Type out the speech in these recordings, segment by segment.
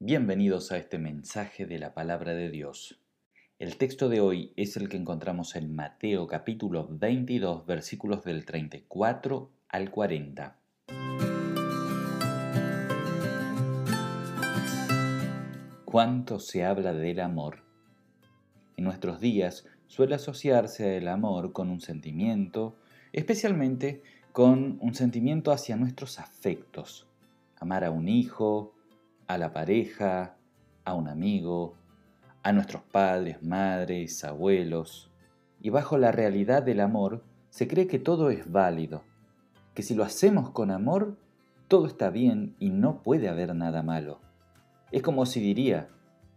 Bienvenidos a este mensaje de la palabra de Dios. El texto de hoy es el que encontramos en Mateo capítulo 22 versículos del 34 al 40. ¿Cuánto se habla del amor? En nuestros días suele asociarse el amor con un sentimiento, especialmente con un sentimiento hacia nuestros afectos. Amar a un hijo, a la pareja, a un amigo, a nuestros padres, madres, abuelos. Y bajo la realidad del amor se cree que todo es válido, que si lo hacemos con amor, todo está bien y no puede haber nada malo. Es como si diría,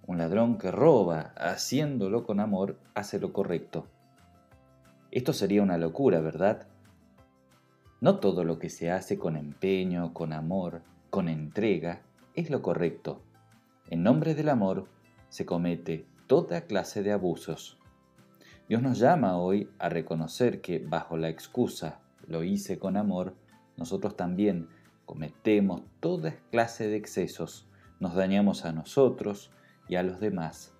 un ladrón que roba, haciéndolo con amor, hace lo correcto. Esto sería una locura, ¿verdad? No todo lo que se hace con empeño, con amor, con entrega, es lo correcto. En nombre del amor se comete toda clase de abusos. Dios nos llama hoy a reconocer que bajo la excusa lo hice con amor, nosotros también cometemos toda clase de excesos, nos dañamos a nosotros y a los demás.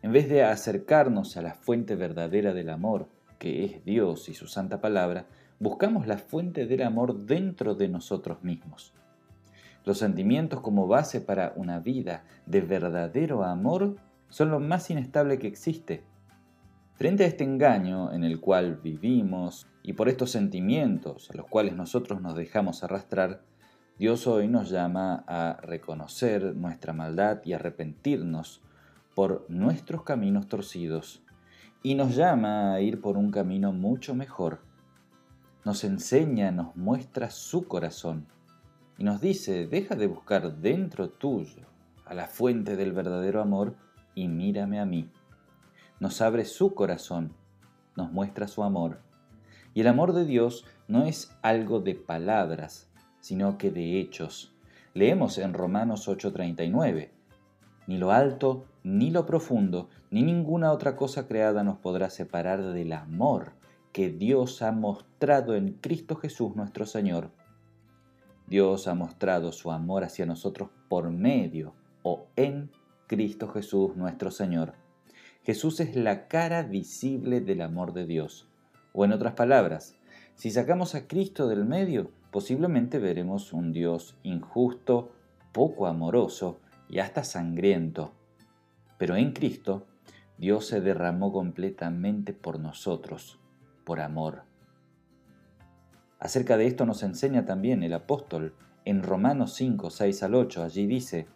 En vez de acercarnos a la fuente verdadera del amor, que es Dios y su santa palabra, buscamos la fuente del amor dentro de nosotros mismos. Los sentimientos como base para una vida de verdadero amor son lo más inestable que existe. Frente a este engaño en el cual vivimos y por estos sentimientos a los cuales nosotros nos dejamos arrastrar, Dios hoy nos llama a reconocer nuestra maldad y arrepentirnos por nuestros caminos torcidos y nos llama a ir por un camino mucho mejor. Nos enseña, nos muestra su corazón y nos dice, deja de buscar dentro tuyo a la fuente del verdadero amor y mírame a mí. Nos abre su corazón, nos muestra su amor. Y el amor de Dios no es algo de palabras, sino que de hechos. Leemos en Romanos 8:39, ni lo alto, ni lo profundo, ni ninguna otra cosa creada nos podrá separar del amor que Dios ha mostrado en Cristo Jesús nuestro Señor. Dios ha mostrado su amor hacia nosotros por medio o en Cristo Jesús nuestro Señor. Jesús es la cara visible del amor de Dios. O en otras palabras, si sacamos a Cristo del medio, posiblemente veremos un Dios injusto, poco amoroso y hasta sangriento. Pero en Cristo, Dios se derramó completamente por nosotros, por amor. Acerca de esto nos enseña también el apóstol en Romanos 5, 6 al 8. Allí dice,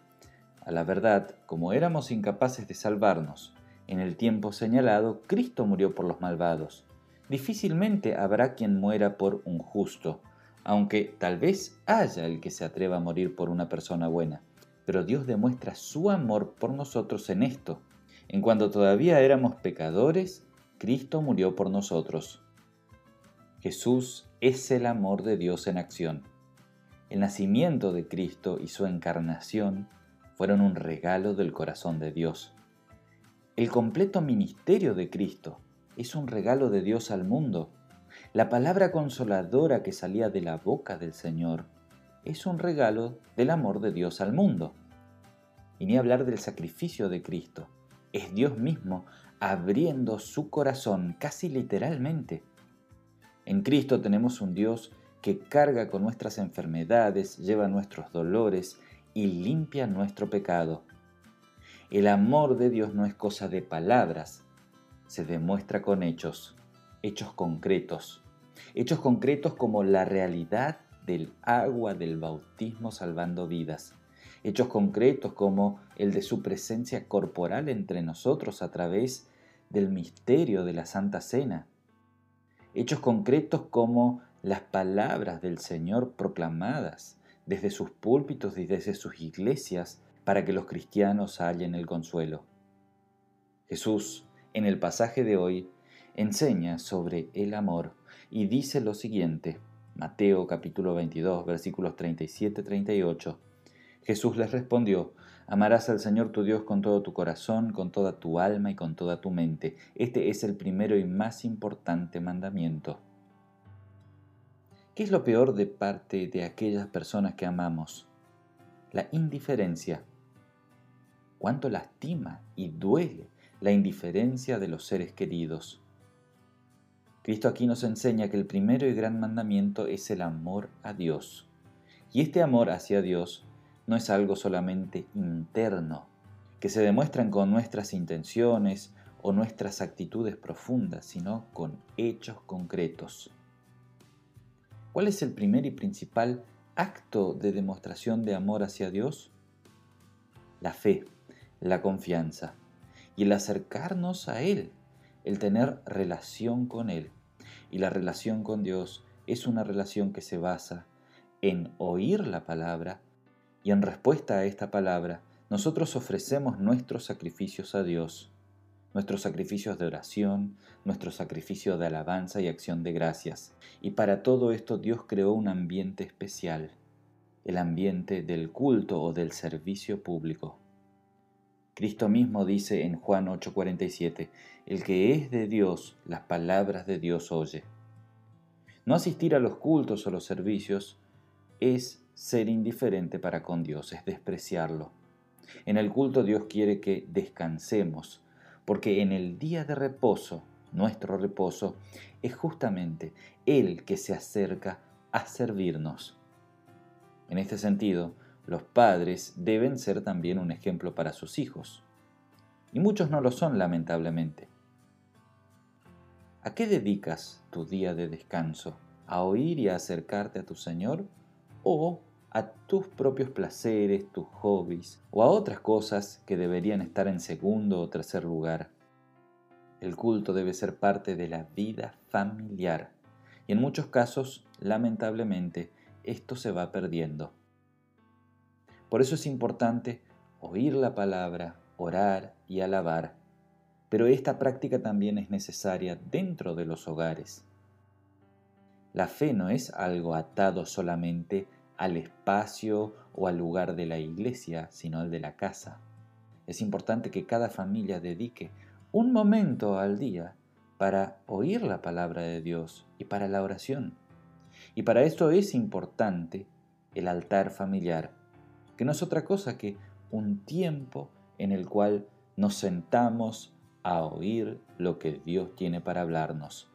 a la verdad, como éramos incapaces de salvarnos, en el tiempo señalado, Cristo murió por los malvados. Difícilmente habrá quien muera por un justo, aunque tal vez haya el que se atreva a morir por una persona buena. Pero Dios demuestra su amor por nosotros en esto. En cuanto todavía éramos pecadores, Cristo murió por nosotros. Jesús es el amor de Dios en acción. El nacimiento de Cristo y su encarnación fueron un regalo del corazón de Dios. El completo ministerio de Cristo es un regalo de Dios al mundo. La palabra consoladora que salía de la boca del Señor es un regalo del amor de Dios al mundo. Y ni hablar del sacrificio de Cristo. Es Dios mismo abriendo su corazón casi literalmente en Cristo tenemos un Dios que carga con nuestras enfermedades, lleva nuestros dolores y limpia nuestro pecado. El amor de Dios no es cosa de palabras, se demuestra con hechos, hechos concretos. Hechos concretos como la realidad del agua del bautismo salvando vidas. Hechos concretos como el de su presencia corporal entre nosotros a través del misterio de la Santa Cena hechos concretos como las palabras del Señor proclamadas desde sus púlpitos y desde sus iglesias para que los cristianos hallen el consuelo. Jesús, en el pasaje de hoy, enseña sobre el amor y dice lo siguiente, Mateo capítulo 22 versículos 37-38. Jesús les respondió, Amarás al Señor tu Dios con todo tu corazón, con toda tu alma y con toda tu mente. Este es el primero y más importante mandamiento. ¿Qué es lo peor de parte de aquellas personas que amamos? La indiferencia, cuánto lastima y duele la indiferencia de los seres queridos. Cristo aquí nos enseña que el primero y gran mandamiento es el amor a Dios. Y este amor hacia Dios no es algo solamente interno, que se demuestran con nuestras intenciones o nuestras actitudes profundas, sino con hechos concretos. ¿Cuál es el primer y principal acto de demostración de amor hacia Dios? La fe, la confianza y el acercarnos a Él, el tener relación con Él. Y la relación con Dios es una relación que se basa en oír la palabra y en respuesta a esta palabra nosotros ofrecemos nuestros sacrificios a Dios, nuestros sacrificios de oración, nuestro sacrificio de alabanza y acción de gracias. Y para todo esto Dios creó un ambiente especial, el ambiente del culto o del servicio público. Cristo mismo dice en Juan 8:47, el que es de Dios, las palabras de Dios oye. No asistir a los cultos o los servicios es ser indiferente para con Dios, es despreciarlo. En el culto Dios quiere que descansemos, porque en el día de reposo, nuestro reposo, es justamente Él que se acerca a servirnos. En este sentido, los padres deben ser también un ejemplo para sus hijos. Y muchos no lo son, lamentablemente. ¿A qué dedicas tu día de descanso? ¿A oír y a acercarte a tu Señor? ¿O a tus propios placeres, tus hobbies o a otras cosas que deberían estar en segundo o tercer lugar? El culto debe ser parte de la vida familiar y en muchos casos, lamentablemente, esto se va perdiendo. Por eso es importante oír la palabra, orar y alabar. Pero esta práctica también es necesaria dentro de los hogares. La fe no es algo atado solamente al espacio o al lugar de la iglesia, sino al de la casa. Es importante que cada familia dedique un momento al día para oír la palabra de Dios y para la oración. Y para esto es importante el altar familiar que no es otra cosa que un tiempo en el cual nos sentamos a oír lo que Dios tiene para hablarnos.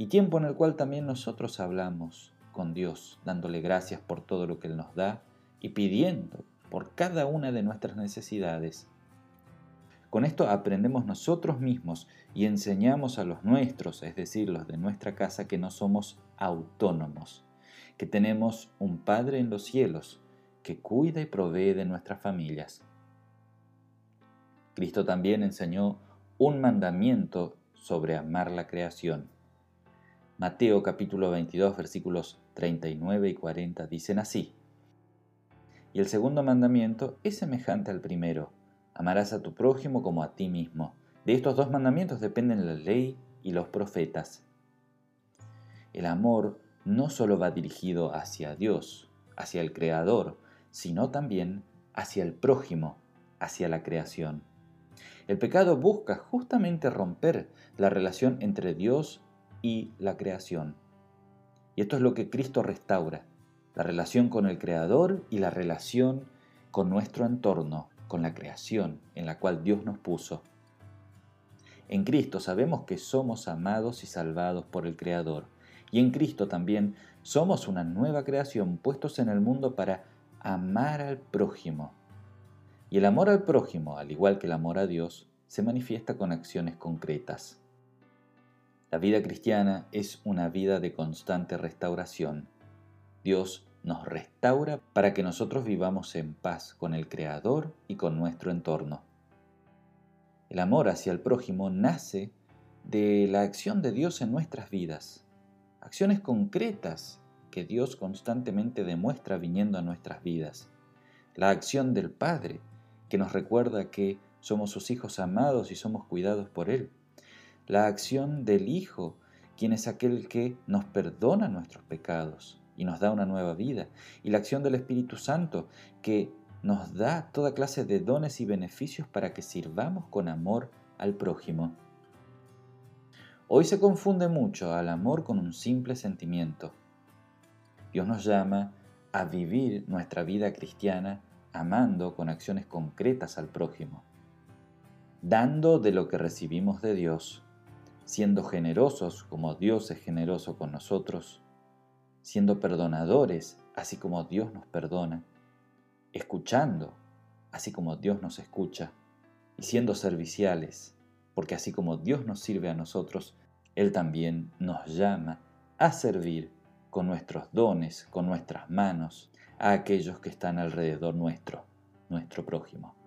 Y tiempo en el cual también nosotros hablamos con Dios, dándole gracias por todo lo que Él nos da y pidiendo por cada una de nuestras necesidades. Con esto aprendemos nosotros mismos y enseñamos a los nuestros, es decir, los de nuestra casa, que no somos autónomos, que tenemos un Padre en los cielos que cuida y provee de nuestras familias. Cristo también enseñó un mandamiento sobre amar la creación. Mateo capítulo 22 versículos 39 y 40 dicen así. Y el segundo mandamiento es semejante al primero. Amarás a tu prójimo como a ti mismo. De estos dos mandamientos dependen la ley y los profetas. El amor no solo va dirigido hacia Dios, hacia el Creador, sino también hacia el prójimo, hacia la creación. El pecado busca justamente romper la relación entre Dios y la creación. Y esto es lo que Cristo restaura, la relación con el Creador y la relación con nuestro entorno, con la creación en la cual Dios nos puso. En Cristo sabemos que somos amados y salvados por el Creador. Y en Cristo también somos una nueva creación puestos en el mundo para amar al prójimo. Y el amor al prójimo, al igual que el amor a Dios, se manifiesta con acciones concretas. La vida cristiana es una vida de constante restauración. Dios nos restaura para que nosotros vivamos en paz con el Creador y con nuestro entorno. El amor hacia el prójimo nace de la acción de Dios en nuestras vidas, acciones concretas que Dios constantemente demuestra viniendo a nuestras vidas. La acción del Padre, que nos recuerda que somos sus hijos amados y somos cuidados por Él. La acción del Hijo, quien es aquel que nos perdona nuestros pecados y nos da una nueva vida. Y la acción del Espíritu Santo, que nos da toda clase de dones y beneficios para que sirvamos con amor al prójimo. Hoy se confunde mucho al amor con un simple sentimiento. Dios nos llama a vivir nuestra vida cristiana amando con acciones concretas al prójimo. dando de lo que recibimos de Dios, siendo generosos como Dios es generoso con nosotros, siendo perdonadores así como Dios nos perdona, escuchando así como Dios nos escucha, y siendo serviciales, porque así como Dios nos sirve a nosotros, Él también nos llama a servir con nuestros dones, con nuestras manos, a aquellos que están alrededor nuestro, nuestro prójimo.